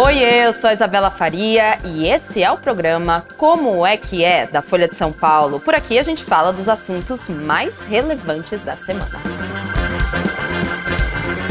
Oi, eu sou a Isabela Faria e esse é o programa Como é que é da Folha de São Paulo. Por aqui a gente fala dos assuntos mais relevantes da semana.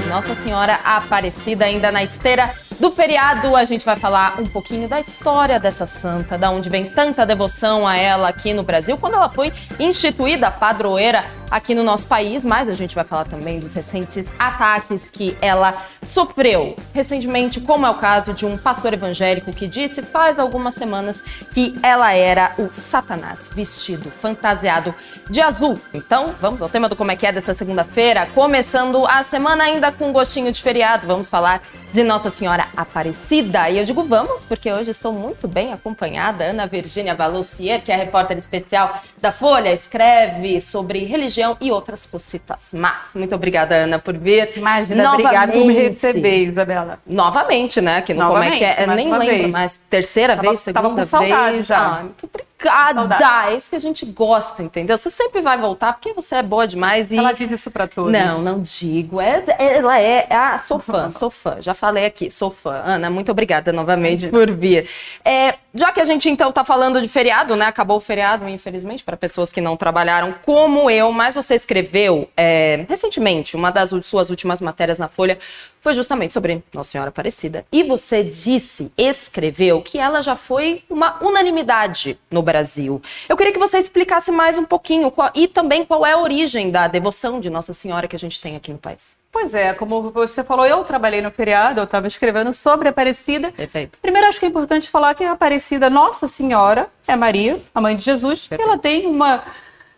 Nossa Senhora Aparecida ainda na esteira do feriado, a gente vai falar um pouquinho da história dessa santa, da onde vem tanta devoção a ela aqui no Brasil, quando ela foi instituída padroeira aqui no nosso país, mas a gente vai falar também dos recentes ataques que ela sofreu recentemente, como é o caso de um pastor evangélico que disse faz algumas semanas que ela era o Satanás vestido, fantasiado de azul. Então, vamos ao tema do como é que é dessa segunda-feira, começando a semana ainda com um gostinho de feriado. Vamos falar de Nossa Senhora Aparecida. E eu digo vamos, porque hoje estou muito bem acompanhada. Ana Virgínia Valucier, que é repórter especial da Folha, escreve sobre religião e outras cositas. Mas, muito obrigada, Ana, por vir. Imagina, obrigada por me receber, Isabela. Novamente, né? Que Novamente, Como é que é? Eu nem lembro, vez. mas terceira tava, vez, segunda tava com vez. Já. Ah, muito obrigada obrigada. É isso que a gente gosta, entendeu? Você sempre vai voltar porque você é boa demais. E... Ela diz isso pra todos. Não, não digo. É, ela é. Ah, sou fã, sou fã. Já falei aqui, sou fã. Ana, muito obrigada novamente por vir. É, já que a gente então tá falando de feriado, né? Acabou o feriado, infelizmente, para pessoas que não trabalharam como eu, mas você escreveu é, recentemente uma das suas últimas matérias na Folha foi justamente sobre Nossa Senhora Aparecida. E você disse, escreveu, que ela já foi uma unanimidade no Brasil. Eu queria que você explicasse mais um pouquinho qual, e também qual é a origem da devoção de Nossa Senhora que a gente tem aqui no país. Pois é, como você falou, eu trabalhei no feriado, eu estava escrevendo sobre a Aparecida. Perfeito. Primeiro, acho que é importante falar que a Aparecida, Nossa Senhora, é Maria, a mãe de Jesus, Perfeito. e ela tem uma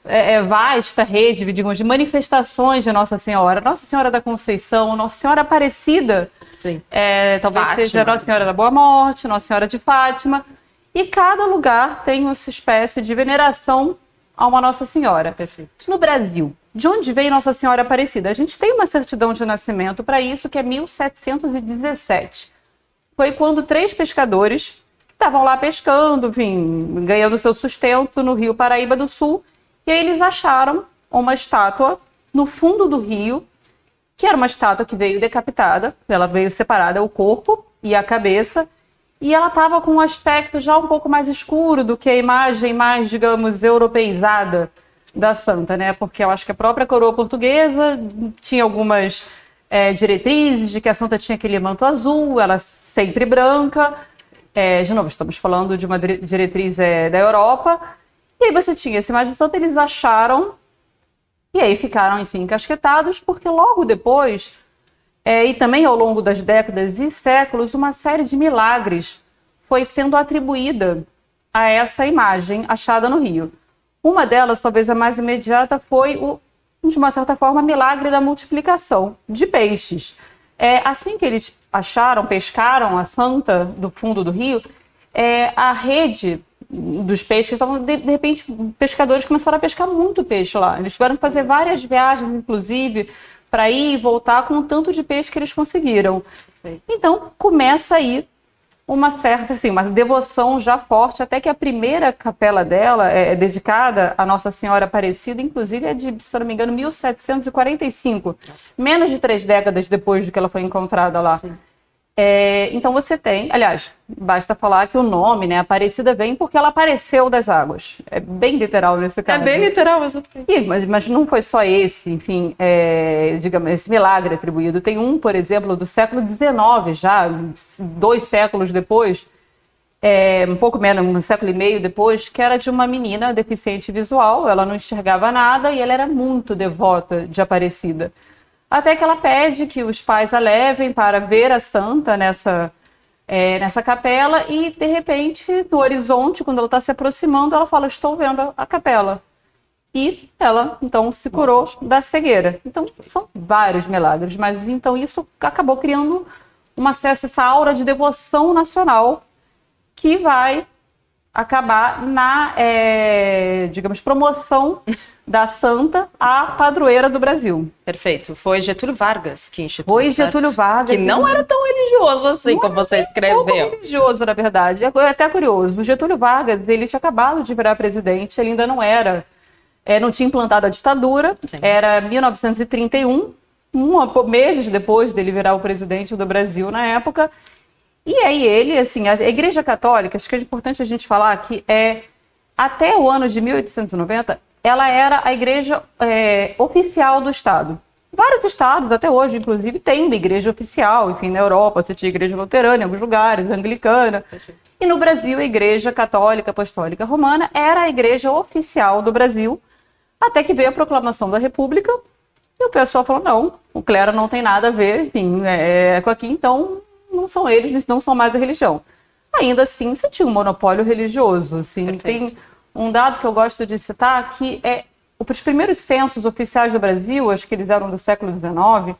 é, é, vasta rede, digamos, de manifestações de Nossa Senhora. Nossa Senhora da Conceição, Nossa Senhora Aparecida, é, talvez Fátima. seja Nossa Senhora da Boa Morte, Nossa Senhora de Fátima. E cada lugar tem uma espécie de veneração a uma Nossa Senhora. Perfeito. No Brasil, de onde veio Nossa Senhora Aparecida? A gente tem uma certidão de nascimento para isso, que é 1717. Foi quando três pescadores estavam lá pescando, enfim, ganhando seu sustento no Rio Paraíba do Sul, e aí eles acharam uma estátua no fundo do rio, que era uma estátua que veio decapitada, ela veio separada o corpo e a cabeça, e ela estava com um aspecto já um pouco mais escuro do que a imagem mais, digamos, europeizada da santa, né? Porque eu acho que a própria coroa portuguesa tinha algumas é, diretrizes de que a santa tinha aquele manto azul, ela sempre branca. É, de novo, estamos falando de uma diretriz é, da Europa. E aí você tinha essa imagem santa, eles acharam, e aí ficaram, enfim, encasquetados, porque logo depois, é, e também ao longo das décadas e séculos, uma série de milagres foi sendo atribuída a essa imagem achada no Rio. Uma delas, talvez a mais imediata, foi o, de uma certa forma, milagre da multiplicação de peixes. É, assim que eles acharam, pescaram a santa do fundo do rio, é, a rede dos peixes, estavam, de, de, repente, pescadores começaram a pescar muito peixe lá. Eles tiveram que fazer várias viagens, inclusive, para ir e voltar com o tanto de peixe que eles conseguiram. Então, começa aí uma certa, assim, uma devoção já forte, até que a primeira capela dela é, é dedicada a Nossa Senhora Aparecida, inclusive é de, se não me engano, 1745, Nossa. menos de três décadas depois de que ela foi encontrada lá. Sim. É, então você tem, aliás, basta falar que o nome, né, Aparecida vem porque ela apareceu das águas. É bem literal nesse caso. É bem literal, exatamente. E, mas, mas não foi só esse, enfim, é, digamos, esse milagre atribuído. Tem um, por exemplo, do século XIX já, dois séculos depois, é, um pouco menos, um século e meio depois, que era de uma menina deficiente visual, ela não enxergava nada e ela era muito devota de Aparecida até que ela pede que os pais a levem para ver a santa nessa, é, nessa capela e, de repente, no horizonte, quando ela está se aproximando, ela fala, estou vendo a capela. E ela, então, se curou da cegueira. Então, são vários milagres, mas então isso acabou criando uma essa aura de devoção nacional que vai acabar na, é, digamos, promoção da santa à padroeira do Brasil. Perfeito. Foi Getúlio Vargas que instituiu. Foi Getúlio Vargas. Que não era tão religioso assim como você escreveu. Pouco religioso, na verdade. É até curioso. O Getúlio Vargas, ele tinha acabado de virar presidente, ele ainda não era, é, não tinha implantado a ditadura. Sim. Era 1931, um, meses depois dele virar o presidente do Brasil na época. E aí ele, assim, a Igreja Católica, acho que é importante a gente falar que é até o ano de 1890, ela era a igreja é, oficial do Estado. Vários estados, até hoje, inclusive, têm uma igreja oficial. Enfim, na Europa você tinha igreja luterana em alguns lugares, anglicana. E no Brasil, a igreja católica apostólica romana era a igreja oficial do Brasil, até que veio a proclamação da República. E o pessoal falou: não, o clero não tem nada a ver, enfim, é, é com aqui, então não são eles, não são mais a religião. Ainda assim, você tinha um monopólio religioso. Assim, tem um dado que eu gosto de citar que é os primeiros censos oficiais do Brasil, acho que eles eram do século XIX,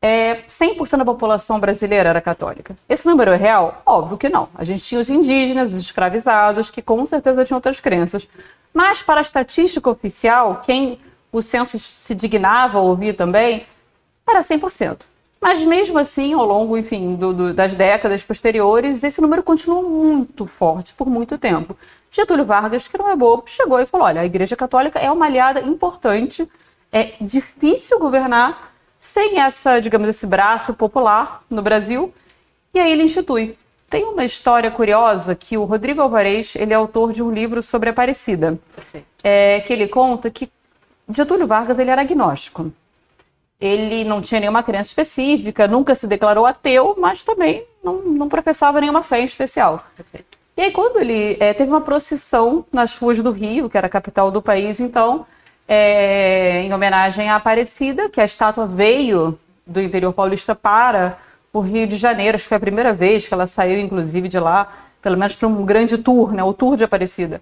é, 100% da população brasileira era católica. Esse número é real? Óbvio que não. A gente tinha os indígenas, os escravizados, que com certeza tinham outras crenças. Mas para a estatística oficial, quem o censo se dignava a ouvir também, era 100%. Mas mesmo assim, ao longo, enfim, do, do, das décadas posteriores, esse número continuou muito forte por muito tempo. Getúlio Vargas, que não é bobo, chegou e falou: olha, a Igreja Católica é uma aliada importante, é difícil governar sem essa, digamos, esse braço popular no Brasil. E aí ele institui. Tem uma história curiosa que o Rodrigo Alvarez, ele é autor de um livro sobre Aparecida, é, que ele conta que Getúlio Vargas ele era agnóstico. Ele não tinha nenhuma crença específica, nunca se declarou ateu, mas também não, não professava nenhuma fé em especial. Perfeito. E aí, quando ele é, teve uma procissão nas ruas do Rio, que era a capital do país, então, é, em homenagem à Aparecida, que a estátua veio do interior paulista para o Rio de Janeiro. Acho que foi a primeira vez que ela saiu, inclusive, de lá, pelo menos para um grande tour, né? O tour de Aparecida.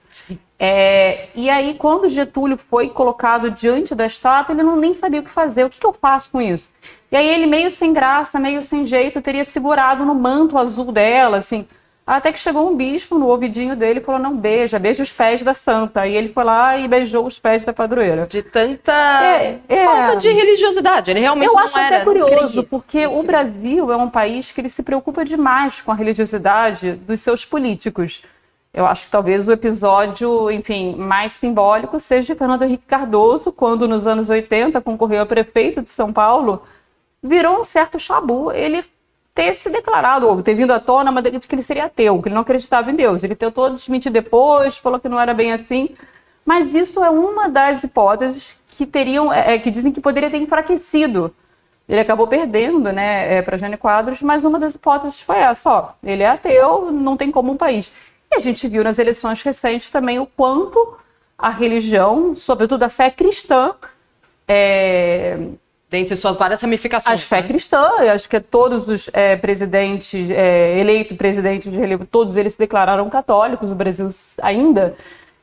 É, e aí, quando Getúlio foi colocado diante da estátua, ele não nem sabia o que fazer. O que, que eu faço com isso? E aí ele, meio sem graça, meio sem jeito, teria segurado no manto azul dela, assim até que chegou um bispo no ouvidinho dele e falou: não beija, beija os pés da santa. E ele foi lá e beijou os pés da padroeira. De tanta é, é... falta de religiosidade. Ele realmente Eu não acho era. até curioso, porque o Brasil é um país que ele se preocupa demais com a religiosidade dos seus políticos. Eu acho que talvez o episódio, enfim, mais simbólico seja Fernando Henrique Cardoso, quando nos anos 80 concorreu a prefeito de São Paulo, virou um certo chabu. Ele ter se declarado, ou ter vindo à tona, mas de que ele seria ateu, que ele não acreditava em Deus. Ele tentou desmentir depois, falou que não era bem assim. Mas isso é uma das hipóteses que teriam, é, é que dizem que poderia ter enfraquecido. Ele acabou perdendo, né, é, para Jânio Quadros, mas uma das hipóteses foi essa, ó, ele é ateu, não tem como um país. E a gente viu nas eleições recentes também o quanto a religião, sobretudo a fé cristã, é, Dentre suas várias ramificações. A fé né? cristã, acho que todos os é, presidentes, é, eleitos presidentes de relevo, todos eles se declararam católicos, o Brasil ainda.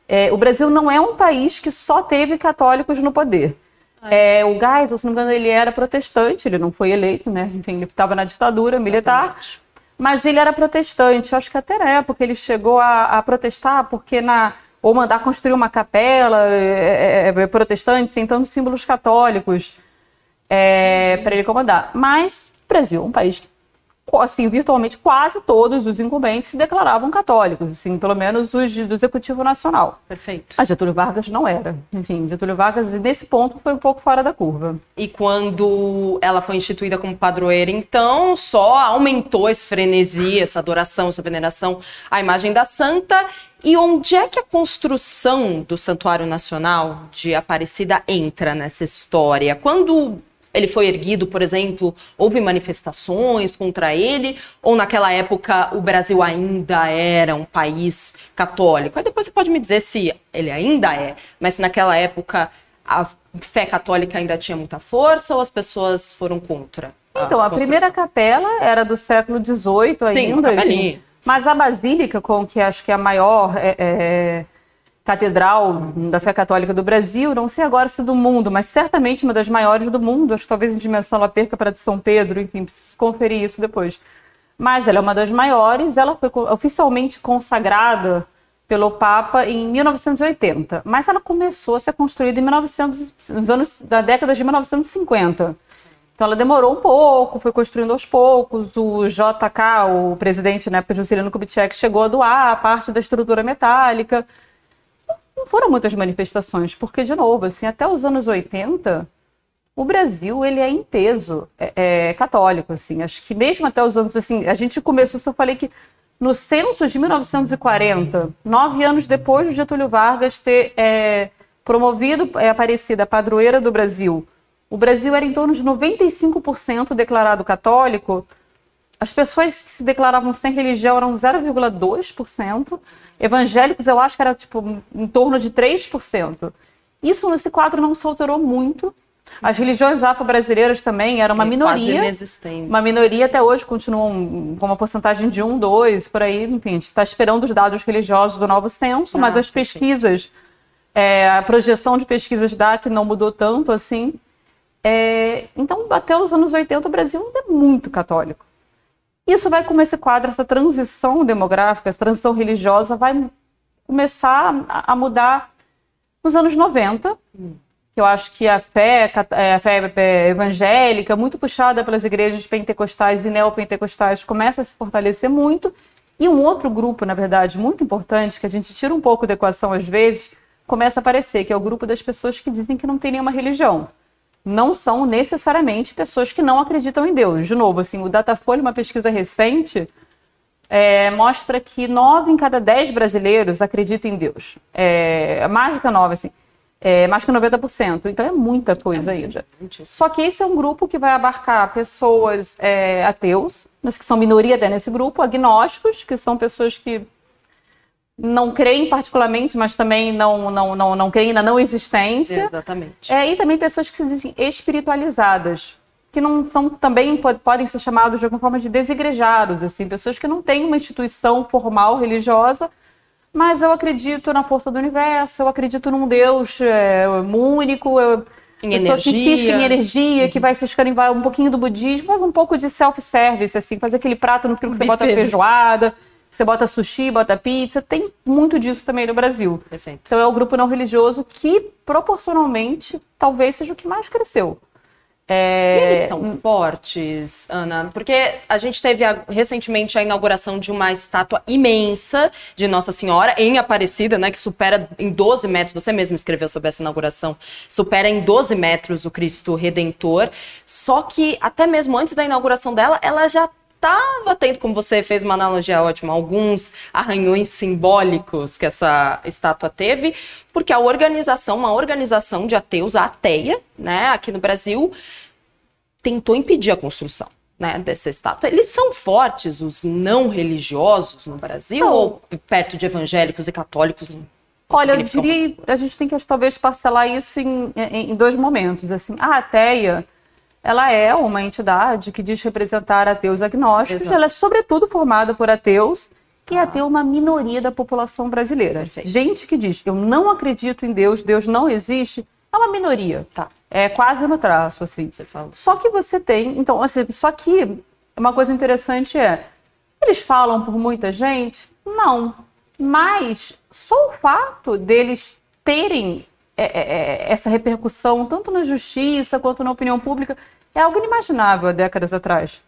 É, o Brasil não é um país que só teve católicos no poder. É, o Geisel, se não me engano, ele era protestante, ele não foi eleito, né? Enfim, ele estava na ditadura militar. Exatamente. Mas ele era protestante. Acho que até na época ele chegou a, a protestar porque na ou mandar construir uma capela é, é, é protestante, sentando símbolos católicos é, para ele comandar. Mas o Brasil é um país que, assim, virtualmente quase todos os incumbentes se declaravam católicos, assim, pelo menos os do Executivo Nacional. Perfeito. Mas Getúlio Vargas não era. Enfim, Getúlio Vargas, nesse ponto, foi um pouco fora da curva. E quando ela foi instituída como padroeira, então, só aumentou esse frenesi, essa adoração, essa veneração à imagem da santa. E onde é que a construção do Santuário Nacional de Aparecida entra nessa história? Quando ele foi erguido, por exemplo, houve manifestações contra ele, ou naquela época o Brasil ainda era um país católico? Aí depois você pode me dizer se ele ainda é, mas se naquela época a fé católica ainda tinha muita força ou as pessoas foram contra? A então, a primeira capela era do século XVIII ainda. Sim, mas a basílica, com que acho que é a maior é, é, catedral da fé católica do Brasil, não sei agora se do mundo, mas certamente uma das maiores do mundo, acho que talvez em dimensão ela perca para de São Pedro, enfim, preciso conferir isso depois. Mas ela é uma das maiores, ela foi oficialmente consagrada pelo Papa em 1980, mas ela começou a ser construída em 1900, nos anos da década de 1950. Então ela demorou um pouco, foi construindo aos poucos. O JK, o presidente na época de Juscelino Kubitschek, chegou a doar a parte da estrutura metálica não foram muitas manifestações, porque, de novo, assim, até os anos 80, o Brasil ele é em peso é, é, católico, assim. Acho que mesmo até os anos assim, a gente começou, eu falei que no censo de 1940, nove anos depois de Getúlio Vargas ter é, promovido é, Aparecida padroeira do Brasil, o Brasil era em torno de 95% declarado católico. As pessoas que se declaravam sem religião eram 0,2%. Evangélicos, eu acho que era tipo em torno de 3%. Isso nesse quadro não se alterou muito. As religiões afro-brasileiras também eram uma é minoria. Uma minoria até hoje continuam com uma porcentagem de 1, 2, por aí. Enfim, a gente está esperando os dados religiosos do novo censo, ah, mas as pesquisas, é, a projeção de pesquisas dá que não mudou tanto assim. É, então, até os anos 80, o Brasil ainda é muito católico. Isso vai, como esse quadro, essa transição demográfica, essa transição religiosa, vai começar a mudar nos anos 90. Hum que eu acho que a fé, é, a fé evangélica, muito puxada pelas igrejas pentecostais e neopentecostais, começa a se fortalecer muito. E um outro grupo, na verdade, muito importante, que a gente tira um pouco da equação às vezes, começa a aparecer, que é o grupo das pessoas que dizem que não tem nenhuma religião. Não são necessariamente pessoas que não acreditam em Deus. De novo, assim, o Datafolha, uma pesquisa recente, é, mostra que nove em cada dez brasileiros acreditam em Deus. É, a mágica nova, assim é, mais que 90%. Então é muita coisa é ainda. Só que esse é um grupo que vai abarcar pessoas é, ateus, mas que são minoria até nesse grupo, agnósticos, que são pessoas que não creem particularmente, mas também não, não, não, não creem na não existência. Exatamente. É, e também pessoas que se dizem espiritualizadas, que não são também podem ser chamados de alguma forma de desigrejados, assim, pessoas que não têm uma instituição formal religiosa, mas eu acredito na força do universo, eu acredito num Deus é, único, eu, em energia. que insiste em energia, que vai se escarimbar um pouquinho do budismo, mas um pouco de self-service, assim, fazer aquele prato no que você bota feijoada, você bota sushi, bota pizza, tem muito disso também no Brasil. Perfeito. Então é o grupo não religioso que, proporcionalmente, talvez seja o que mais cresceu. É... E eles são fortes, Ana? Porque a gente teve a, recentemente a inauguração de uma estátua imensa de Nossa Senhora em Aparecida, né? Que supera em 12 metros, você mesmo escreveu sobre essa inauguração, supera em 12 metros o Cristo Redentor. Só que até mesmo antes da inauguração dela, ela já estava tendo, como você fez uma analogia ótima, alguns arranhões simbólicos que essa estátua teve, porque a organização, uma organização de ateus, a ateia, né, aqui no Brasil, tentou impedir a construção. Né, dessa estátua. Eles são fortes, os não religiosos no Brasil, não. ou perto de evangélicos e católicos? Olha, eu diria, a gente tem que talvez parcelar isso em, em, em dois momentos. Assim, a ateia, ela é uma entidade que diz representar ateus agnósticos, Exato. ela é sobretudo formada por ateus e ah. ateu uma minoria da população brasileira. Perfeito. Gente que diz, eu não acredito em Deus, Deus não existe, é uma minoria. Tá. É quase no traço, assim. Você fala. Só que você tem, então, assim, só que uma coisa interessante é, eles falam por muita gente? Não. Mas só o fato deles terem é, é, é essa repercussão, tanto na justiça quanto na opinião pública, é algo inimaginável há décadas atrás.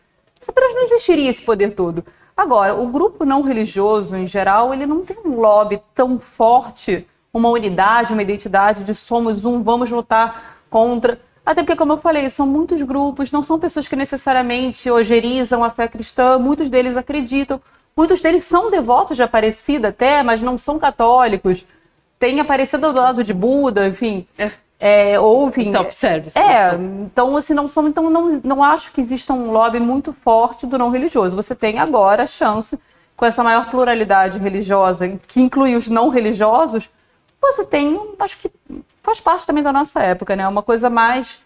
Apenas não existiria esse poder todo. Agora, o grupo não religioso, em geral, ele não tem um lobby tão forte, uma unidade, uma identidade de somos um, vamos lutar contra. Até porque, como eu falei, são muitos grupos, não são pessoas que necessariamente ogerizam a fé cristã, muitos deles acreditam, muitos deles são devotos de Aparecida até, mas não são católicos. Tem Aparecida do lado de Buda, enfim. É. É, ou, enfim, Self-service. É, então, assim, não são, então não, não acho que exista um lobby muito forte do não religioso. Você tem agora a chance, com essa maior pluralidade religiosa, que inclui os não religiosos, você tem, acho que faz parte também da nossa época, né? Uma coisa mais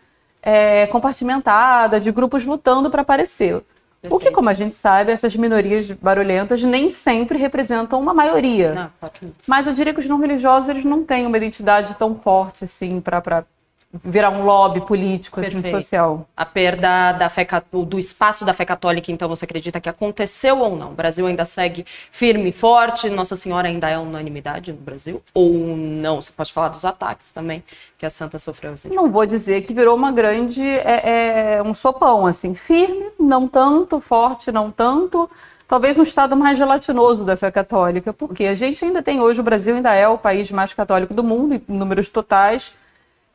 é, compartimentada, de grupos lutando para aparecer. Perfeito. O que, como a gente sabe, essas minorias barulhentas nem sempre representam uma maioria. Não, claro Mas eu diria que os não religiosos eles não têm uma identidade tão forte assim para virar um lobby político, assim, social. A perda da fé, do espaço da fé católica, então, você acredita que aconteceu ou não? O Brasil ainda segue firme e forte? Nossa Senhora ainda é unanimidade no Brasil? Ou não? Você pode falar dos ataques também que a Santa sofreu recentemente. Não vou dizer que virou uma grande, é, é, um sopão, assim, firme, não tanto, forte, não tanto, talvez um estado mais gelatinoso da fé católica, porque a gente ainda tem hoje, o Brasil ainda é o país mais católico do mundo, em números totais,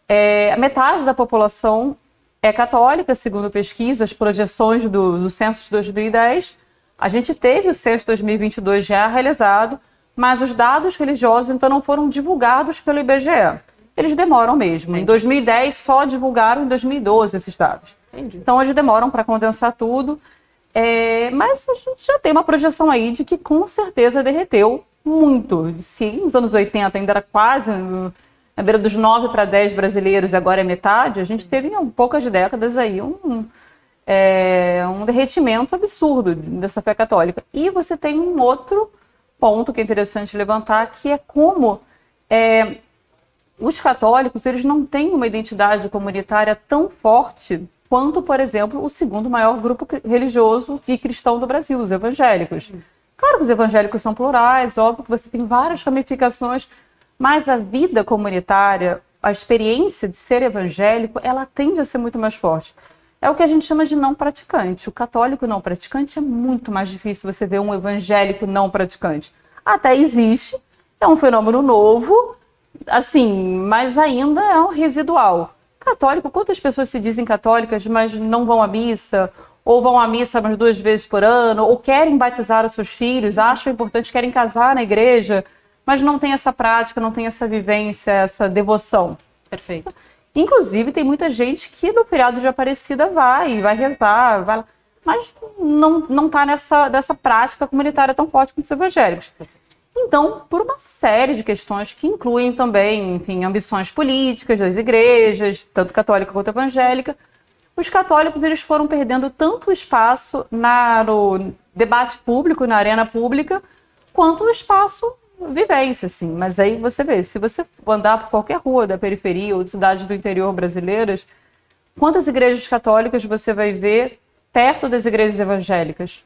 é, metade da população é católica, segundo pesquisas, projeções do, do censo de 2010. A gente teve o censo 2022 já realizado, mas os dados religiosos então não foram divulgados pelo IBGE. Eles demoram mesmo. Entendi. Em 2010 só divulgaram em 2012 esses dados. Entendi. Então eles demoram para condensar tudo. É, mas a gente já tem uma projeção aí de que com certeza derreteu muito. Se nos anos 80 ainda era quase na beira dos 9 para 10 brasileiros e agora é metade, a gente teve em poucas décadas aí um, é, um derretimento absurdo dessa fé católica. E você tem um outro ponto que é interessante levantar, que é como é, os católicos eles não têm uma identidade comunitária tão forte quanto, por exemplo, o segundo maior grupo religioso e cristão do Brasil, os evangélicos. Claro que os evangélicos são plurais, óbvio que você tem várias ramificações, mas a vida comunitária, a experiência de ser evangélico, ela tende a ser muito mais forte. É o que a gente chama de não praticante. O católico não praticante é muito mais difícil você ver um evangélico não praticante. Até existe, é um fenômeno novo, assim, mas ainda é um residual. Católico, quantas pessoas se dizem católicas, mas não vão à missa, ou vão à missa umas duas vezes por ano, ou querem batizar os seus filhos, acham importante, querem casar na igreja, mas não tem essa prática, não tem essa vivência, essa devoção. Perfeito. Inclusive, tem muita gente que no feriado de Aparecida vai, vai rezar, vai mas não, não tá nessa dessa prática comunitária tão forte como os evangélicos. Então, por uma série de questões que incluem também, enfim, ambições políticas das igrejas, tanto católica quanto evangélica, os católicos eles foram perdendo tanto espaço na, no debate público, na arena pública, quanto o espaço vivência, assim. Mas aí você vê, se você andar por qualquer rua da periferia ou de cidades do interior brasileiras, quantas igrejas católicas você vai ver perto das igrejas evangélicas?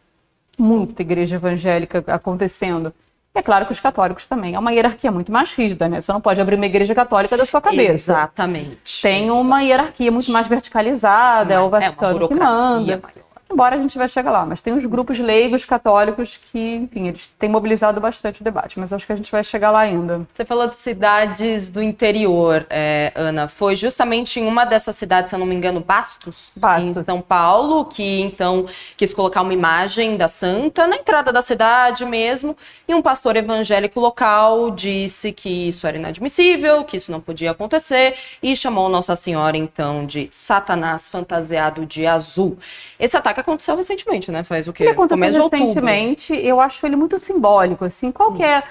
Muita igreja evangélica acontecendo. É claro que os católicos também. É uma hierarquia muito mais rígida, né? Você não pode abrir uma igreja católica da sua cabeça. Exatamente. Tem uma hierarquia muito mais verticalizada, é o Vaticano é que manda. Maior embora a gente vai chegar lá, mas tem os grupos leigos católicos que, enfim, eles têm mobilizado bastante o debate, mas acho que a gente vai chegar lá ainda. Você falou de cidades do interior, é, Ana, foi justamente em uma dessas cidades, se eu não me engano, Bastos, Bastos, em São Paulo, que então quis colocar uma imagem da santa na entrada da cidade mesmo, e um pastor evangélico local disse que isso era inadmissível, que isso não podia acontecer, e chamou Nossa Senhora então de Satanás fantasiado de azul. Esse ataque que aconteceu recentemente, né? Faz o quê? Ele aconteceu recentemente. Eu acho ele muito simbólico, assim. Qual que é...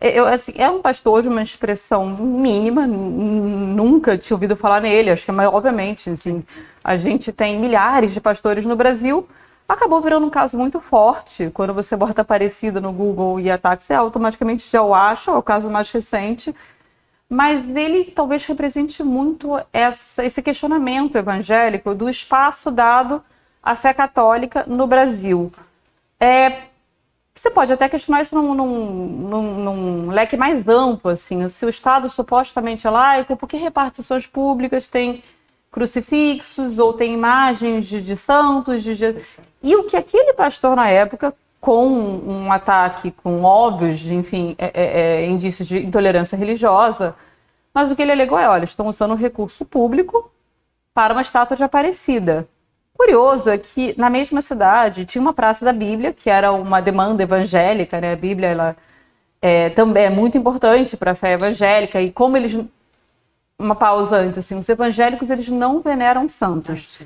Eu, assim, é um pastor de uma expressão mínima, nunca tinha ouvido falar nele, acho que, mas, obviamente, assim, a gente tem milhares de pastores no Brasil, acabou virando um caso muito forte. Quando você bota Aparecida no Google e ataque, você automaticamente já o acha, é o caso mais recente. Mas ele talvez represente muito essa, esse questionamento evangélico do espaço dado a fé católica no Brasil. É, você pode até questionar isso num, num, num, leque mais amplo, assim. Se o Estado supostamente é laico, por que repartições públicas têm crucifixos ou tem imagens de, de santos? De, de... E o que aquele pastor na época, com um ataque com óbvios, enfim, é, é, é, indícios de intolerância religiosa, mas o que ele alegou é, olha, estão usando recurso público para uma estátua de Aparecida. Curioso é que na mesma cidade tinha uma praça da Bíblia, que era uma demanda evangélica, né? A Bíblia ela é, também é muito importante para a fé evangélica e como eles uma pausa antes, assim, os evangélicos eles não veneram santos. Ah,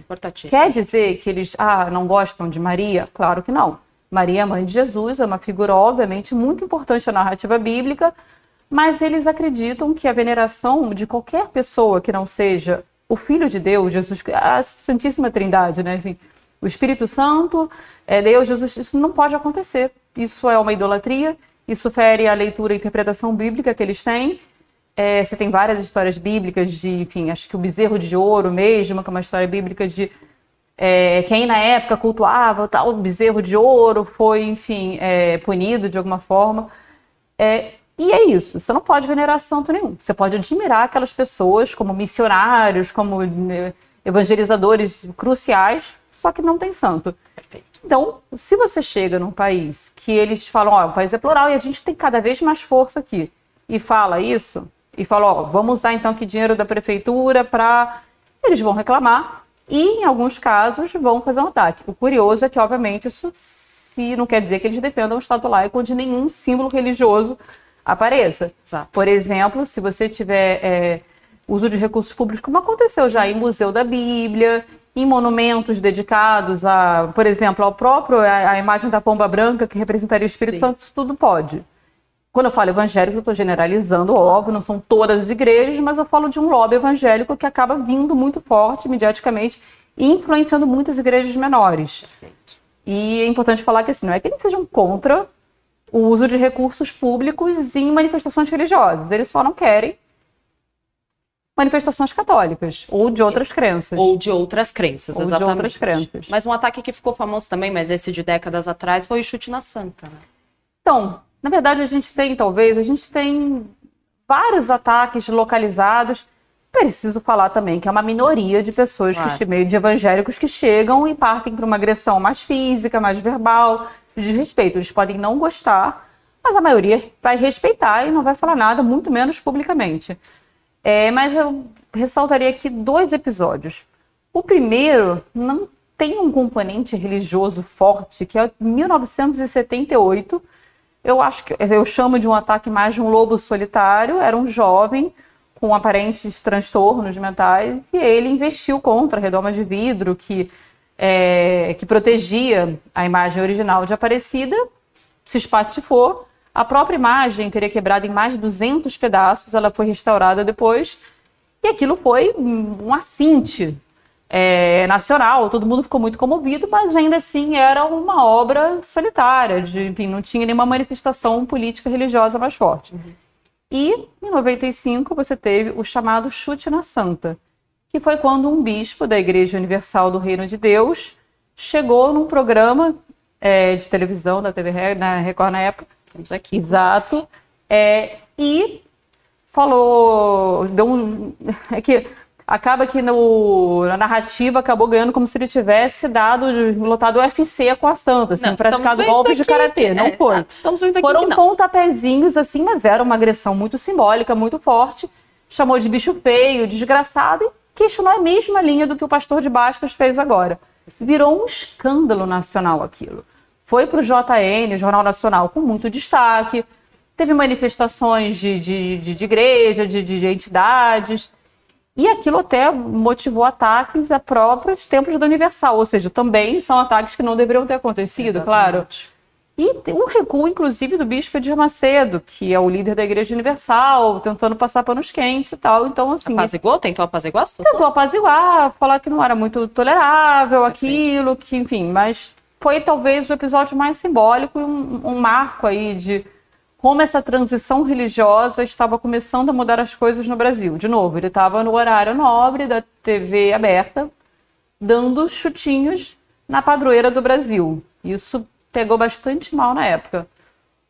Quer dizer que eles ah, não gostam de Maria? Claro que não. Maria, mãe de Jesus, é uma figura obviamente muito importante na narrativa bíblica, mas eles acreditam que a veneração de qualquer pessoa que não seja o Filho de Deus, Jesus, a Santíssima Trindade, né? Enfim, o Espírito Santo, é Deus, Jesus, isso não pode acontecer. Isso é uma idolatria, isso fere a leitura e interpretação bíblica que eles têm. É, você tem várias histórias bíblicas de, enfim, acho que o bezerro de ouro mesmo, que é uma história bíblica de é, quem na época cultuava tal bezerro de ouro foi, enfim, é, punido de alguma forma. É, e é isso, você não pode venerar santo nenhum. Você pode admirar aquelas pessoas como missionários, como né, evangelizadores cruciais, só que não tem santo. Então, se você chega num país que eles falam, ó, o país é plural e a gente tem cada vez mais força aqui, e fala isso, e fala, ó, vamos usar então que dinheiro da prefeitura para. Eles vão reclamar, e, em alguns casos, vão fazer um ataque. O curioso é que, obviamente, isso se não quer dizer que eles defendam o Estado laico onde nenhum símbolo religioso apareça. Exato. Por exemplo, se você tiver é, uso de recursos públicos, como aconteceu já em Museu da Bíblia, em monumentos dedicados a, por exemplo, ao próprio a, a imagem da pomba branca que representaria o Espírito Sim. Santo, isso tudo pode. Quando eu falo evangélico, eu estou generalizando, óbvio, não são todas as igrejas, mas eu falo de um lobby evangélico que acaba vindo muito forte mediaticamente e influenciando muitas igrejas menores. Perfeito. E é importante falar que assim, não é que eles sejam contra o uso de recursos públicos em manifestações religiosas. Eles só não querem manifestações católicas ou de outras crenças. Ou de outras crenças, Ou de exatamente. outras crenças. Mas um ataque que ficou famoso também, mas esse de décadas atrás, foi o chute na Santa, né? Então, na verdade, a gente tem, talvez, a gente tem vários ataques localizados. Preciso falar também que é uma minoria de pessoas, Claro. que, meio de evangélicos, que chegam e partem para uma agressão mais física, mais verbal, de desrespeito. Eles podem não gostar, mas a maioria vai respeitar e não vai falar nada, muito menos publicamente. É, mas eu ressaltaria aqui dois episódios. O primeiro não tem um componente religioso forte, que é 1978. Eu acho que eu chamo de um ataque mais de um lobo solitário. Era um jovem com aparentes transtornos mentais e ele investiu contra a redoma de vidro que, é, que protegia a imagem original de Aparecida, se espatifou. A própria imagem teria quebrado em mais de 200 pedaços, ela foi restaurada depois. E aquilo foi um assinte é, nacional, todo mundo ficou muito comovido, mas ainda assim era uma obra solitária, de, enfim, não tinha nenhuma manifestação política religiosa mais forte. E em 95 você teve o chamado Chute na Santa, que foi quando um bispo da Igreja Universal do Reino de Deus chegou num programa é, de televisão da TV Re- na Record na época, Temos aqui. Exato. É, e falou. Deu um, é que acaba que no, na narrativa acabou ganhando como se ele tivesse dado, lotado o UFC com a Santa, assim, Não, praticado estamos golpes de karatê. Não é, foi. exato, Estamos vendo aqui Foram não. pontapézinhos, assim, mas era uma agressão muito simbólica, muito forte. Chamou de bicho feio, desgraçado, e questionou a mesma linha do que o pastor de Bastos fez agora. Virou um escândalo nacional aquilo. Foi para o JN, o Jornal Nacional, com muito destaque. Teve manifestações de, de, de, de igreja, de, de, de entidades. E aquilo até motivou ataques a próprios templos da Universal, ou seja, também são ataques que não deveriam ter acontecido, claro. E um recuo, inclusive, do bispo Edir Macedo, que é o líder da Igreja Universal, tentando passar panos quentes e tal. Então, assim, Apazigou? Tentou apaziguar tentou apaziguar, falar que não era muito tolerável aquilo, que, enfim, mas foi talvez o episódio mais simbólico e um, um marco aí de como essa transição religiosa estava começando a mudar as coisas no Brasil. De novo, ele estava no horário nobre da TV aberta, dando chutinhos na padroeira do Brasil. Isso pegou bastante mal na época.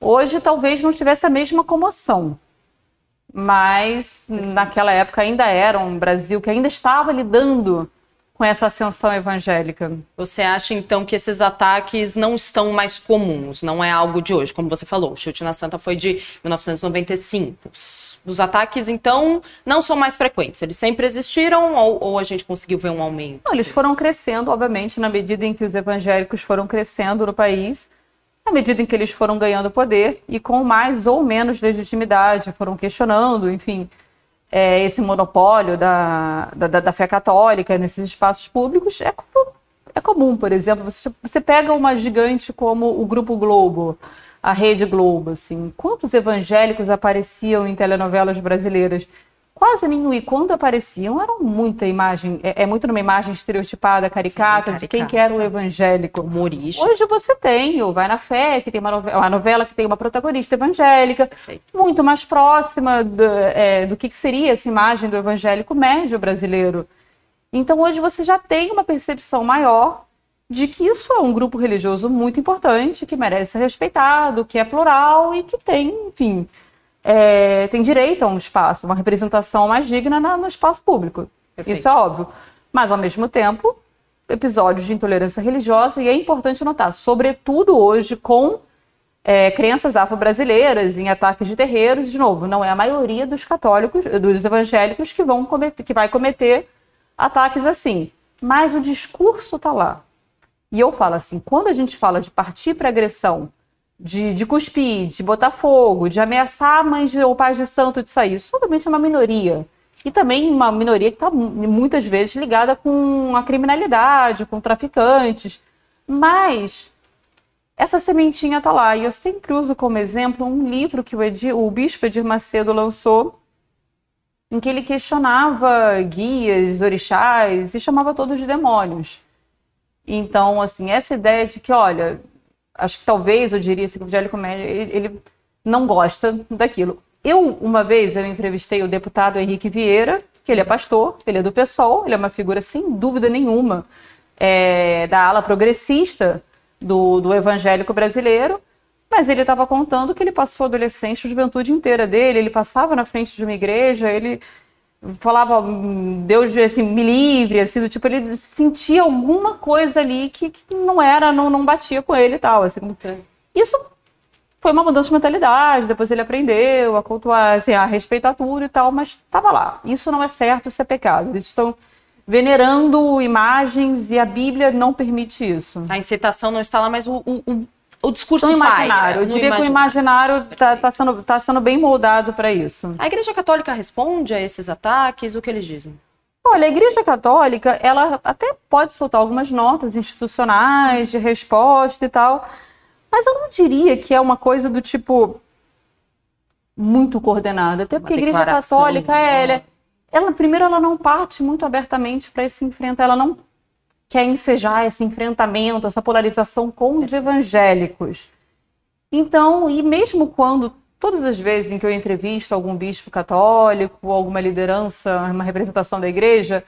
Hoje talvez não tivesse a mesma comoção, mas naquela época ainda era um Brasil que ainda estava lidando com essa ascensão evangélica. Você acha, então, que esses ataques não estão mais comuns, não é algo de hoje, como você falou, o chute na Santa foi de 1995. Os- ataques, então, não são mais frequentes, eles sempre existiram ou, ou a gente conseguiu ver um aumento? Não, eles foram crescendo, obviamente, na medida em que os evangélicos foram crescendo no país, na medida em que eles foram ganhando poder e com mais ou menos legitimidade, foram questionando, enfim, é, esse monopólio da, da, da- fé católica nesses espaços públicos. É, é comum, por exemplo, você, você pega uma gigante como o Grupo Globo, a Rede Globo, assim, quantos evangélicos apareciam em telenovelas brasileiras? Quase nenhum. E quando apareciam, era muita imagem, é, é muito numa imagem estereotipada, caricata, de quem que era o evangélico. Humorístico. Hoje você tem o Vai na Fé, que tem uma novela, uma novela que tem uma protagonista evangélica, Perfeito. muito mais próxima do, é, do que que seria essa imagem do evangélico médio brasileiro. Então hoje você já tem uma percepção maior de que isso é um grupo religioso muito importante, que merece ser respeitado, que é plural e que tem, enfim, é, tem direito a um espaço, uma representação mais digna na- no espaço público. Perfeito. Isso é óbvio. Mas, ao mesmo tempo, episódios de intolerância religiosa, e é importante notar, sobretudo hoje com é, crenças afro-brasileiras em ataques de terreiros, de novo, não é a maioria dos católicos, dos evangélicos que vão cometer, que vai cometer ataques assim. mas o discurso está lá. E eu falo assim, quando a gente fala de partir para agressão, de, de cuspir, de botar fogo, de ameaçar mães ou pais de santo de sair, isso obviamente é uma minoria. E também uma minoria que está muitas vezes ligada com a criminalidade, com traficantes. Mas essa sementinha está lá. E eu sempre uso como exemplo um livro que o, Edir, o bispo Edir Macedo lançou, em que ele questionava guias, orixás e chamava todos de demônios. Então, assim, essa ideia de que, olha, acho que talvez eu diria assim, o Evangelho Comédia, ele, ele não gosta daquilo. Eu, uma vez, eu entrevistei o deputado Henrique Vieira, que ele é pastor, ele é do PSOL, ele é uma figura, sem dúvida nenhuma, é, da ala progressista do, do evangélico brasileiro, mas ele estava contando que ele passou a adolescente, a juventude inteira dele, ele passava na frente de uma igreja, ele falava Deus assim, me livre, assim, do tipo, ele sentia alguma coisa ali que, que não era, não, não batia com ele e tal. Assim, isso foi uma mudança de mentalidade, depois ele aprendeu a cultuar, assim, a respeitar tudo e tal, mas estava lá. Isso não é certo, isso é pecado. Eles estão venerando imagens e a Bíblia não permite isso. A incitação não está lá, mas o, o, o discurso no imaginário. Eu diria que o imaginário está tá sendo, tá sendo bem moldado para isso. A Igreja Católica responde a esses ataques? O que eles dizem? Olha, a Igreja Católica, ela até pode soltar algumas notas institucionais de resposta e tal, mas eu não diria que é uma coisa do tipo muito coordenada, até porque a Igreja Católica, é, ela, ela, primeiro, ela não parte muito abertamente para esse enfrentamento, ela não quer ensejar esse enfrentamento, essa polarização com os evangélicos. Então, e mesmo quando, todas as vezes em que eu entrevisto algum bispo católico, alguma liderança, uma representação da igreja,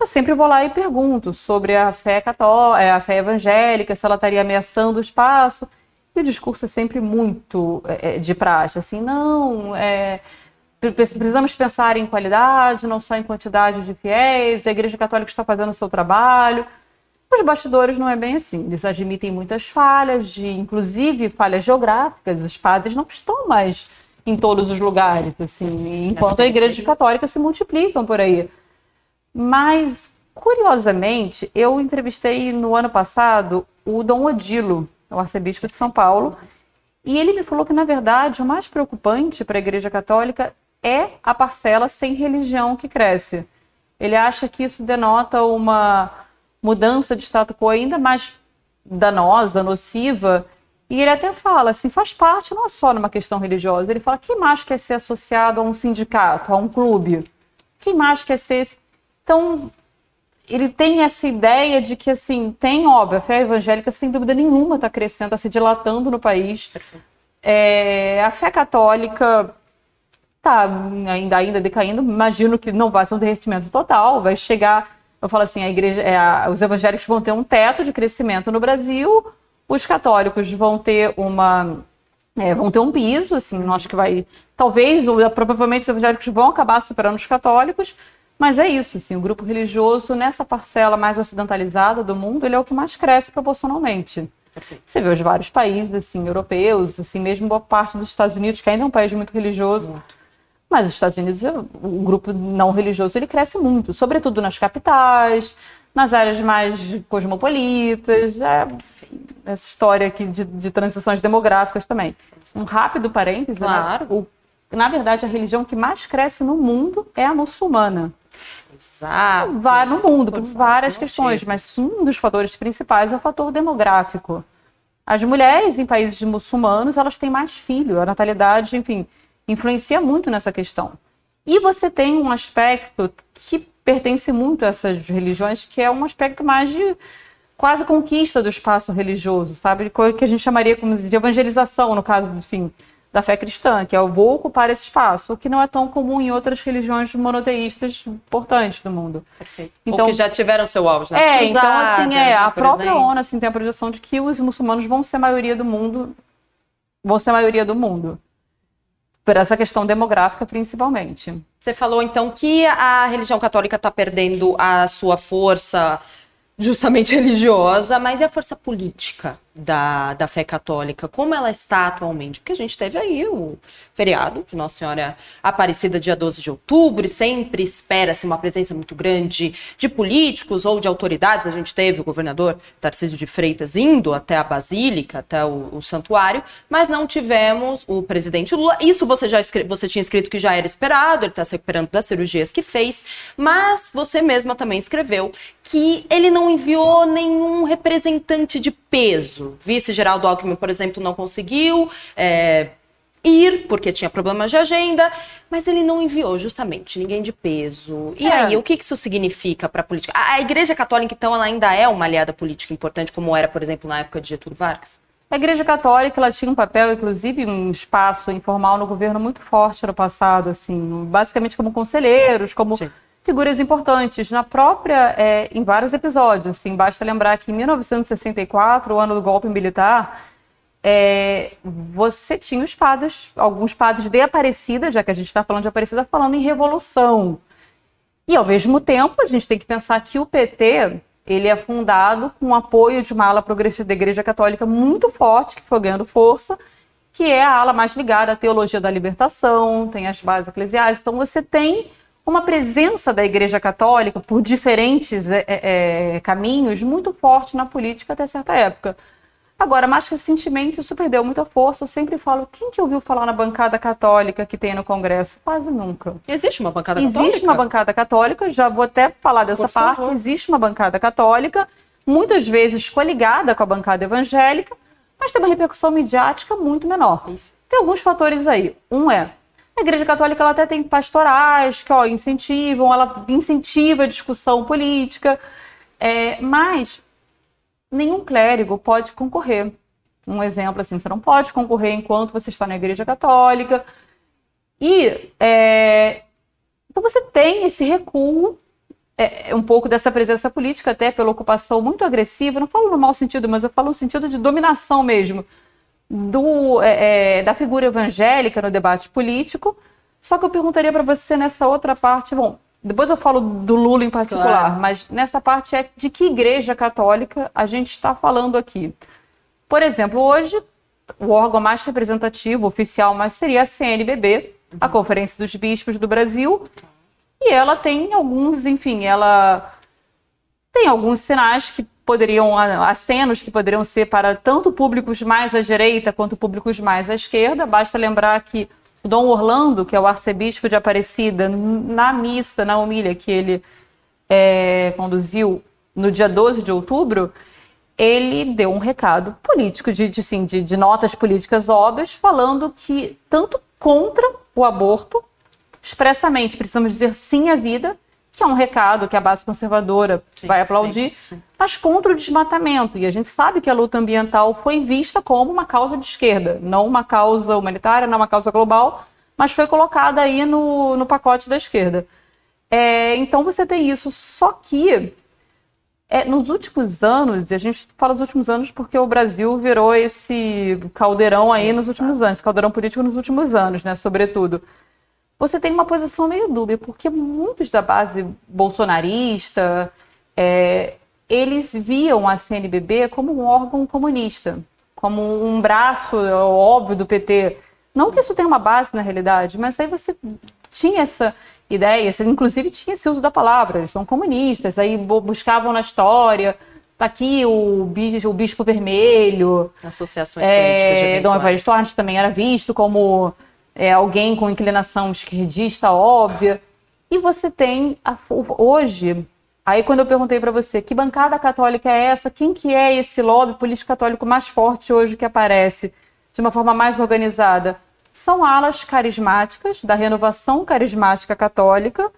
eu sempre vou lá e pergunto sobre a fé católica, é, a fé evangélica, se ela estaria ameaçando o espaço. E o discurso é sempre muito é, de praxe, assim, não, é, precisamos pensar em qualidade, não só em quantidade de fiéis, a Igreja Católica está fazendo o seu trabalho. Os bastidores não é bem assim. Eles admitem muitas falhas, de, inclusive falhas geográficas. Os padres não estão mais em todos os lugares, assim, enquanto a Igreja Católica se multiplicam por aí. Mas, curiosamente, eu entrevistei no ano passado o Dom Odilo, o arcebispo de São Paulo, e ele me falou que, na verdade, o mais preocupante para a Igreja Católica é a parcela sem religião que cresce. Ele acha que isso denota uma mudança de status quo ainda mais danosa, nociva. E ele até fala assim, faz parte não é só numa questão religiosa. Ele fala, quem mais quer ser associado a um sindicato, a um clube? Quem mais quer ser... Então, ele tem essa ideia de que, assim, tem, óbvio, a fé evangélica, sem dúvida nenhuma, está crescendo, está se dilatando no país. É, a fé católica está ainda, ainda decaindo. Imagino que não vai ser um derretimento total, vai chegar. Eu falo assim, a igreja, é, a, os evangélicos vão ter um teto de crescimento no Brasil, os católicos vão ter uma é, vão ter um piso, assim, não acho que vai. Talvez, provavelmente, os evangélicos vão acabar superando os católicos, mas é isso, assim, o grupo religioso, nessa parcela mais ocidentalizada do mundo, ele é o que mais cresce proporcionalmente. Perfeito. Você vê os vários países, assim, europeus, assim, mesmo boa parte dos Estados Unidos, que ainda é um país muito religioso. Muito mas os Estados Unidos, o grupo não religioso, ele cresce muito, sobretudo nas capitais, nas áreas mais cosmopolitas, é, essa história aqui de, de, transições demográficas também. Um rápido parêntese, né? claro. né? o, na verdade, a religião que mais cresce no mundo é a muçulmana. Exato. Vai no mundo, por várias questões, mas um dos fatores principais é o fator demográfico. As mulheres em países muçulmanos, elas têm mais filhos, a natalidade, enfim, influencia muito nessa questão. E você tem um aspecto que pertence muito a essas religiões, que é um aspecto mais de quase conquista do espaço religioso, sabe? Que a gente chamaria como de evangelização, no caso, enfim, da fé cristã, que é o vou ocupar esse espaço, o que não é tão comum em outras religiões monoteístas importantes do mundo. Perfeito. Então, Ou que já tiveram seu alvo nas É, então assim, é, a própria exemplo. ONU assim, tem a projeção de que os muçulmanos vão ser a maioria do mundo, vão ser a maioria do mundo por essa questão demográfica principalmente. Você falou então que a religião católica está perdendo a sua força justamente religiosa, mas e a força política da, da fé católica, como ela está atualmente? Porque a gente teve aí o feriado de Nossa Senhora Aparecida, dia 12 de outubro, e sempre espera-se uma presença muito grande de políticos ou de autoridades. A gente teve o governador Tarcísio de Freitas indo até a Basílica, até o, o santuário, mas não tivemos o presidente Lula. Isso você já você tinha escrito que já era esperado, ele está se recuperando das cirurgias que fez, mas você mesma também escreveu que ele não enviou nenhum representante de peso. Vice Geraldo Alckmin, por exemplo, não conseguiu é, ir porque tinha problemas de agenda, mas ele não enviou justamente ninguém de peso. E é. aí, o que isso significa para a política? A Igreja Católica, então, ela ainda é uma aliada política importante, como era, por exemplo, na época de Getúlio Vargas? A Igreja Católica ela tinha um papel, inclusive um espaço informal no governo muito forte no passado, assim, basicamente como conselheiros, como Sim figuras importantes na própria, é, em vários episódios. Assim, basta lembrar que em 1964, o ano do golpe militar, é, você tinha os padres, alguns padres de Aparecida, já que a gente está falando de Aparecida, falando em revolução. E ao mesmo tempo, a gente tem que pensar que o PT ele é fundado com o apoio de uma ala progressista da Igreja Católica muito forte, que foi ganhando força, que é a ala mais ligada à teologia da libertação, tem as bases eclesiais. Então você tem uma presença da Igreja Católica por diferentes é, é, é, caminhos muito forte na política até certa época. Agora, mais recentemente, isso perdeu muita força. Eu sempre falo, quem que ouviu falar na bancada católica que tem no Congresso? Quase nunca. Existe uma bancada Existe católica? Existe uma bancada católica, já vou até falar dessa Por parte. Favor. Existe uma bancada católica, muitas vezes coligada com a bancada evangélica, mas tem uma repercussão midiática muito menor. Tem alguns fatores aí. Um é a Igreja Católica ela até tem pastorais que ó, incentivam, ela incentiva a discussão política, é, mas nenhum clérigo pode concorrer. Um exemplo assim, você não pode concorrer enquanto você está na Igreja Católica. E é, então você tem esse recuo, é, um pouco dessa presença política, até pela ocupação muito agressiva, não falo no mau sentido, mas eu falo no sentido de dominação mesmo do, é, é, da figura evangélica no debate político. Só que eu perguntaria para você nessa outra parte, bom, depois eu falo do Lula em particular, claro. mas nessa parte é de que igreja católica a gente está falando aqui. Por exemplo, hoje o órgão mais representativo, oficial, mas seria a CNBB, uhum. a Conferência dos Bispos do Brasil, e ela tem alguns, enfim, ela tem alguns sinais que poderiam, acenos que poderiam ser para tanto públicos mais à direita quanto públicos mais à esquerda. Basta lembrar que o Dom Orlando, que é o arcebispo de Aparecida, na missa, na humilha que ele é, conduziu no dia 12 de outubro, ele deu um recado político, de, de, assim, de, de notas políticas óbvias, falando que tanto contra o aborto, expressamente precisamos dizer sim à vida, que é um recado que a base conservadora sim, vai aplaudir, sim, sim. mas contra o desmatamento. E a gente sabe que a luta ambiental foi vista como uma causa de esquerda, não uma causa humanitária, não uma causa global, mas foi colocada aí no, no pacote da esquerda. É, então você tem isso, só que é, nos últimos anos, a gente fala dos últimos anos porque o Brasil virou esse caldeirão aí Exato. nos últimos anos, caldeirão político nos últimos anos, né, sobretudo você tem uma posição meio dúbia, porque muitos da base bolsonarista, é, eles viam a CNBB como um órgão comunista, como um braço óbvio do PT. Não que isso tenha uma base na realidade, mas aí você tinha essa ideia, você inclusive tinha esse uso da palavra, eles são comunistas, aí buscavam na história, tá aqui o bispo, o bispo vermelho. Associações é, políticas. Dom Evaristo também era visto como é, alguém com inclinação esquerdista óbvia. E você tem a, hoje, aí quando eu perguntei para você que bancada católica é essa, quem que é esse lobby político católico mais forte hoje que aparece de uma forma mais organizada? São alas carismáticas da renovação carismática católica,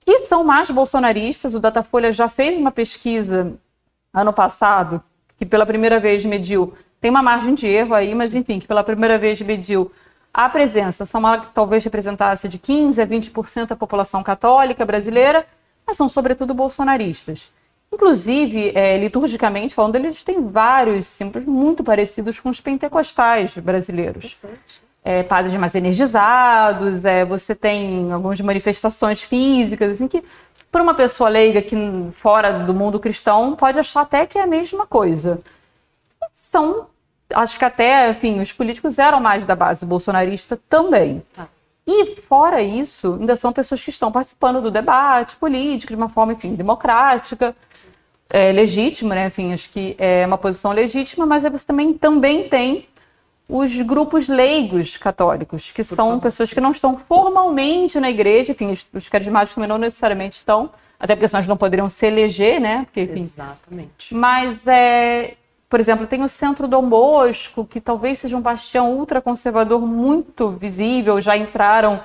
que são mais bolsonaristas. O Datafolha já fez uma pesquisa ano passado, que pela primeira vez mediu, tem uma margem de erro aí, mas enfim, que pela primeira vez mediu a presença São Paulo talvez representasse de 15% a 20% da população católica brasileira, mas são sobretudo bolsonaristas. Inclusive, é, liturgicamente falando, eles têm vários símbolos muito parecidos com os pentecostais brasileiros. É, padres mais energizados, é, você tem algumas manifestações físicas, assim, que para uma pessoa leiga que fora do mundo cristão pode achar até que é a mesma coisa são, acho que até, enfim, os políticos eram mais da base bolsonarista também. Tá. E fora isso, ainda são pessoas que estão participando do debate político de uma forma, enfim, democrática, é, legítima, né? Enfim, acho que é uma posição legítima, mas você também, também tem os grupos leigos católicos, que Por são favor, pessoas sim. que não estão formalmente na igreja, enfim, os, os carismáticos também não necessariamente estão, até porque senão eles não poderiam se eleger, né? Porque, enfim, Exatamente. Mas, é, por exemplo, tem o Centro Dom Bosco, que talvez seja um bastião ultraconservador muito visível, já entraram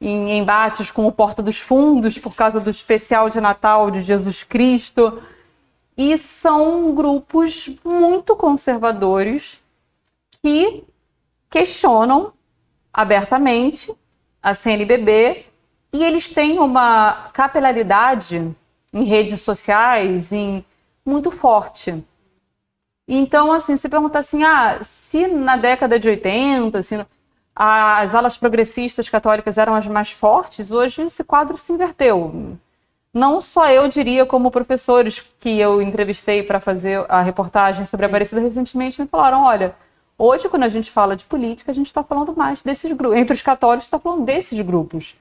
em embates com o Porta dos Fundos por causa do especial de Natal de Jesus Cristo. E são grupos muito conservadores que questionam abertamente a CNBB e eles têm uma capilaridade em redes sociais em, muito forte. Então, assim, se pergunta assim, ah, se na década de 80, assim, as alas progressistas católicas eram as mais fortes, hoje esse quadro se inverteu. Não só eu diria, como professores que eu entrevistei para fazer a reportagem sobre Sim. a Aparecida recentemente me falaram, olha, Hoje, quando a gente fala de política, a gente está falando mais desses grupos. Entre os católicos, está falando desses grupos.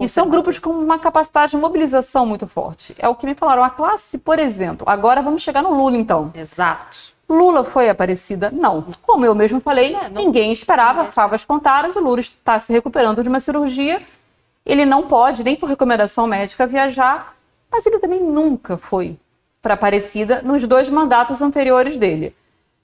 E são grupos com uma capacidade de mobilização muito forte. É o que me falaram. A classe, por exemplo, agora vamos chegar no Lula, então. Exato. Lula foi aparecida? Não. Como eu mesmo falei, é, não, ninguém esperava, favas contadas. O Lula está se recuperando de uma cirurgia. Ele não pode, nem por recomendação médica, viajar. Mas ele também nunca foi para Aparecida nos dois mandatos anteriores dele.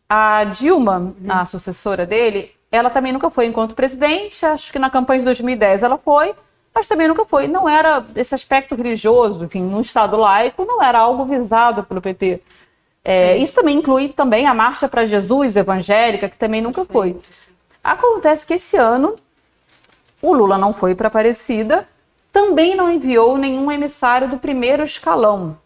A Dilma, a sucessora dele, ela também nunca foi enquanto presidente. Acho que na campanha de 2010 ela foi, mas também nunca foi. Não era esse aspecto religioso, enfim, num Estado laico, não era algo visado pelo PT. É, isso também inclui também a Marcha para Jesus evangélica, que também nunca foi. Acontece que esse ano o Lula não foi para Aparecida, também não enviou nenhum emissário do primeiro escalão.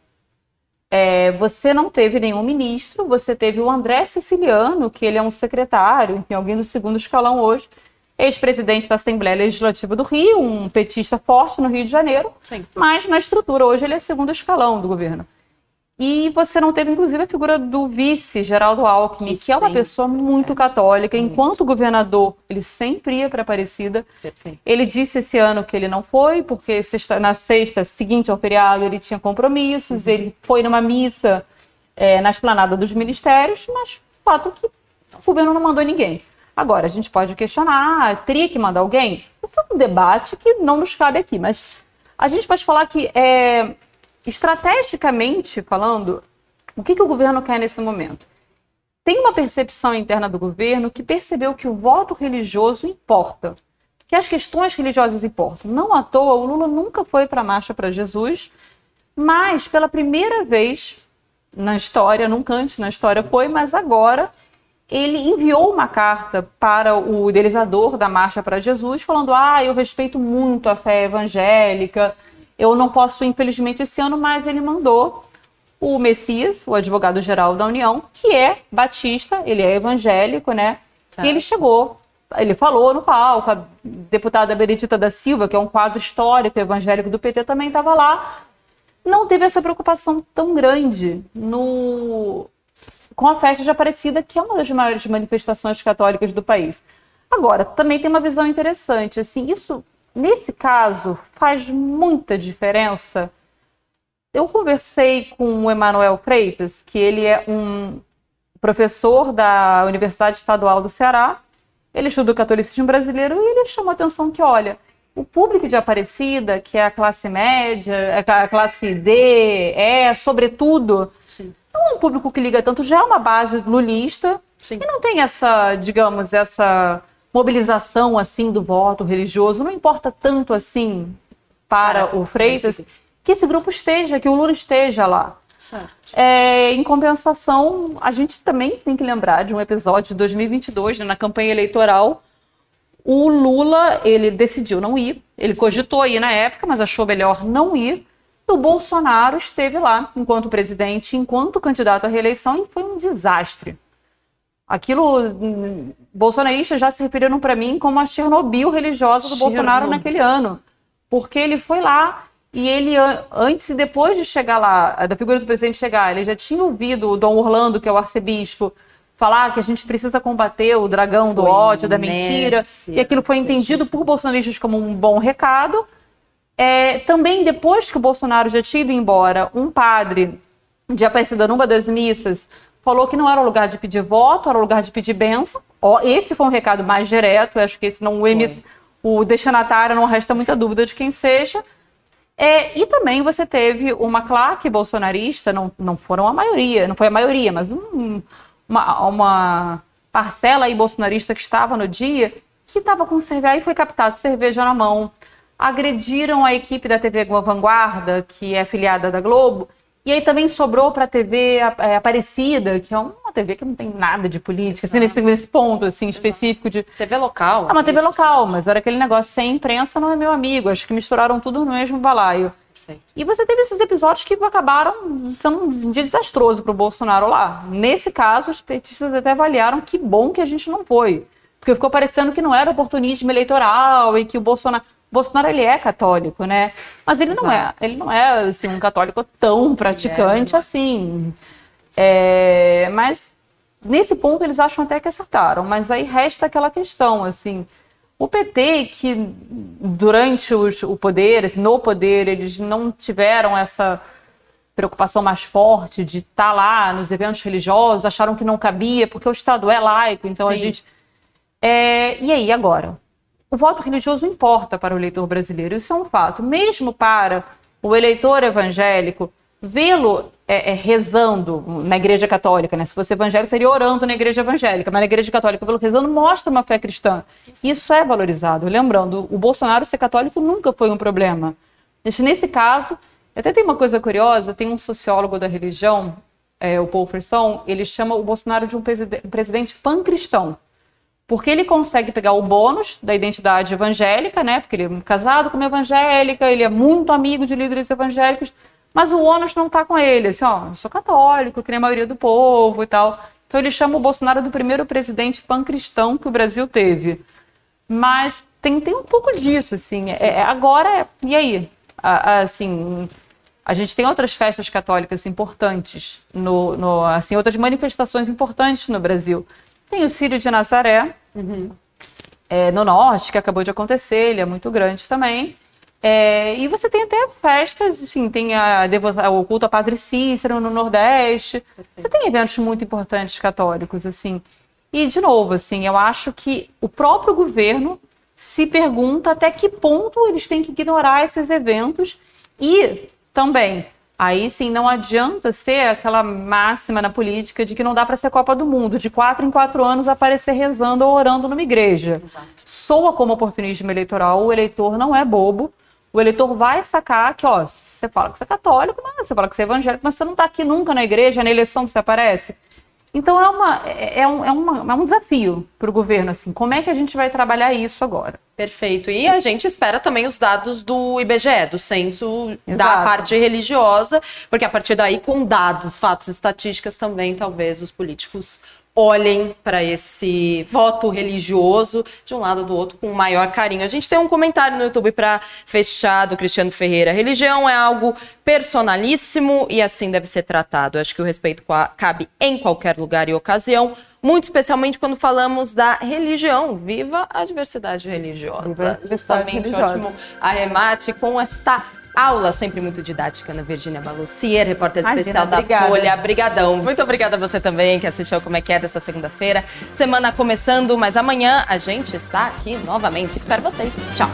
É, você não teve nenhum ministro, você teve o André Siciliano, que ele é um secretário, enfim, alguém do segundo escalão hoje, ex-presidente da Assembleia Legislativa do Rio, um petista forte no Rio de Janeiro, Sim. mas na estrutura hoje ele é segundo escalão do governo. E você não teve, inclusive, a figura do vice, Geraldo Alckmin, que, que é uma pessoa muito é. católica. Enquanto governador, ele sempre ia para Aparecida. Perfeito. Ele disse esse ano que ele não foi, porque sexta, na sexta seguinte ao feriado ele tinha compromissos. Uhum. Ele foi numa missa é, na esplanada dos ministérios, mas fato que o governo não mandou ninguém. Agora, a gente pode questionar, teria que mandar alguém? Isso é um debate que não nos cabe aqui, mas a gente pode falar que é, estrategicamente falando, o que, que o governo quer nesse momento? Tem uma percepção interna do governo que percebeu que o voto religioso importa, que as questões religiosas importam. Não à toa, o Lula nunca foi para a Marcha para Jesus, mas pela primeira vez na história, nunca antes na história foi, mas agora ele enviou uma carta para o idealizador da Marcha para Jesus, falando: Ah, eu respeito muito a fé evangélica, eu não posso, infelizmente, esse ano, mas ele mandou o Messias, o advogado-geral da União, que é batista, ele é evangélico, né? E ele chegou, ele falou no palco, a deputada Benedita da Silva, que é um quadro histórico evangélico do PT, também estava lá. Não teve essa preocupação tão grande no com a festa de Aparecida, que é uma das maiores manifestações católicas do país. Agora, também tem uma visão interessante, assim, isso Nesse caso, faz muita diferença. Eu conversei com o Emanuel Freitas, que ele é um professor da Universidade Estadual do Ceará. Ele estuda o catolicismo brasileiro e ele chamou a atenção que, olha, o público de Aparecida, que é a classe média, é a classe D, é, sobretudo, Sim. não é um público que liga tanto, já é uma base lulista Sim. e não tem essa, digamos, essa mobilização assim do voto religioso não importa tanto assim para o Freitas que esse grupo esteja, que o Lula esteja lá. É, em compensação, a gente também tem que lembrar de um episódio de 2022, né, na campanha eleitoral. O Lula, ele decidiu não ir, ele cogitou ir na época, mas achou melhor não ir. E o Bolsonaro esteve lá enquanto presidente, enquanto candidato à reeleição, e foi um desastre. Aquilo, hum, bolsonaristas já se referiram para mim como a Chernobyl religiosa do Chernobyl. Bolsonaro naquele ano. Porque ele foi lá e ele, antes e depois de chegar lá, da figura do presidente chegar, ele já tinha ouvido o Dom Orlando, que é o arcebispo, falar que a gente precisa combater o dragão do Foi ódio, da mentira, nesse- e aquilo foi entendido por bolsonaristas como um bom recado. É, também, depois que o Bolsonaro já tinha ido embora, um padre de Aparecida numa das missas falou que não era o lugar de pedir voto, era o lugar de pedir bênção. Ó, esse foi um recado mais direto, acho que esse não, o, emiss- o destinatário não resta muita dúvida de quem seja. É, e também você teve uma claque bolsonarista, não, não foram a maioria, não foi a maioria, mas um- uma, uma parcela aí bolsonarista que estava no dia, que estava com cerveja, aí foi captado cerveja na mão, agrediram a equipe da TV Vanguarda, que é filiada da Globo, e aí também sobrou para a TV é, Aparecida, que é uma TV que não tem nada de política, assim, nesse, nesse ponto assim, específico de TV local. é uma TV local, mas era aquele negócio sem imprensa não é meu amigo. Acho que misturaram tudo no mesmo balaio. Sei. E você teve esses episódios que acabaram sendo um dia desastroso para o Bolsonaro lá. Nesse caso, os petistas até avaliaram que bom que a gente não foi. Porque ficou parecendo que não era oportunismo eleitoral e que o Bolsonaro. Bolsonaro ele é católico, né? Mas ele não é, Exato. ele não é assim, um católico tão praticante assim. É, mas nesse ponto eles acham até que acertaram, mas aí resta aquela questão, assim, o PT que durante os- o poder, assim, no poder, eles não tiveram essa preocupação mais forte de estar lá nos eventos religiosos, acharam que não cabia, porque o Estado é laico, então a Sim. gente... É, e aí, agora? O voto religioso importa para o eleitor brasileiro, isso é um fato. Mesmo para o eleitor evangélico, vê-lo é, é, rezando na igreja católica, né? Se fosse evangélico, seria orando na igreja evangélica, mas na igreja católica, vê-lo rezando, mostra uma fé cristã. Isso é valorizado. Lembrando, o Bolsonaro ser católico nunca foi um problema. Nesse caso, até tem uma coisa curiosa, tem um sociólogo da religião, é, o Paul Frisson, ele chama o Bolsonaro de um presidente pancristão. Porque ele consegue pegar o bônus da identidade evangélica, né? Porque ele é casado com uma evangélica, ele é muito amigo de líderes evangélicos, mas o ônus não tá com ele. Assim, ó, eu sou católico, que nem a maioria do povo e tal. Então ele chama o Bolsonaro do primeiro presidente pancristão que o Brasil teve. Mas tem, tem um pouco disso, assim. É, é- agora, é- e aí? A- a- assim, a gente tem outras festas católicas importantes, no, no- assim, outras manifestações importantes no Brasil. Tem o Círio de Nazaré, é, no norte, que acabou de acontecer, ele é muito grande também. É, e você tem até festas, enfim, tem a devo- o culto a Padre Cícero no Nordeste. Você tem eventos muito importantes católicos, assim. E, de novo, assim, eu acho que o próprio governo se pergunta até que ponto eles têm que ignorar esses eventos e também, aí sim, não adianta ser aquela máxima na política de que não dá para ser Copa do Mundo, de quatro em quatro anos aparecer rezando ou orando numa igreja. Exato. Soa como oportunismo eleitoral, o eleitor não é bobo. O eleitor vai sacar que, ó, você fala que você é católico, mas você fala que você é evangélico, mas você não está aqui nunca na igreja, na eleição que você aparece. Então é, uma, é, é um, é, uma, é um desafio para o governo, assim, como é que a gente vai trabalhar isso agora? Perfeito. E a gente espera também os dados do IBGE, do censo da Exato. parte religiosa, porque a partir daí, com dados, fatos, estatísticas também, talvez os políticos olhem para esse voto religioso de um lado ou do outro com maior carinho. A gente tem um comentário no YouTube para fechar do Cristiano Ferreira. Religião é algo personalíssimo e assim deve ser tratado. Acho que o respeito cabe em qualquer lugar e ocasião, muito especialmente quando falamos da religião. Viva a diversidade religiosa. Viva a diversidade Justamente, religiosa. ótimo arremate com esta aula sempre muito didática na Virgínia Balucier, repórter Imagina, especial da obrigada. Folha. Brigadão. Muito obrigada a você também que assistiu Como é que é dessa segunda-feira. Semana começando, mas amanhã a gente está aqui novamente. Espero vocês. Tchau.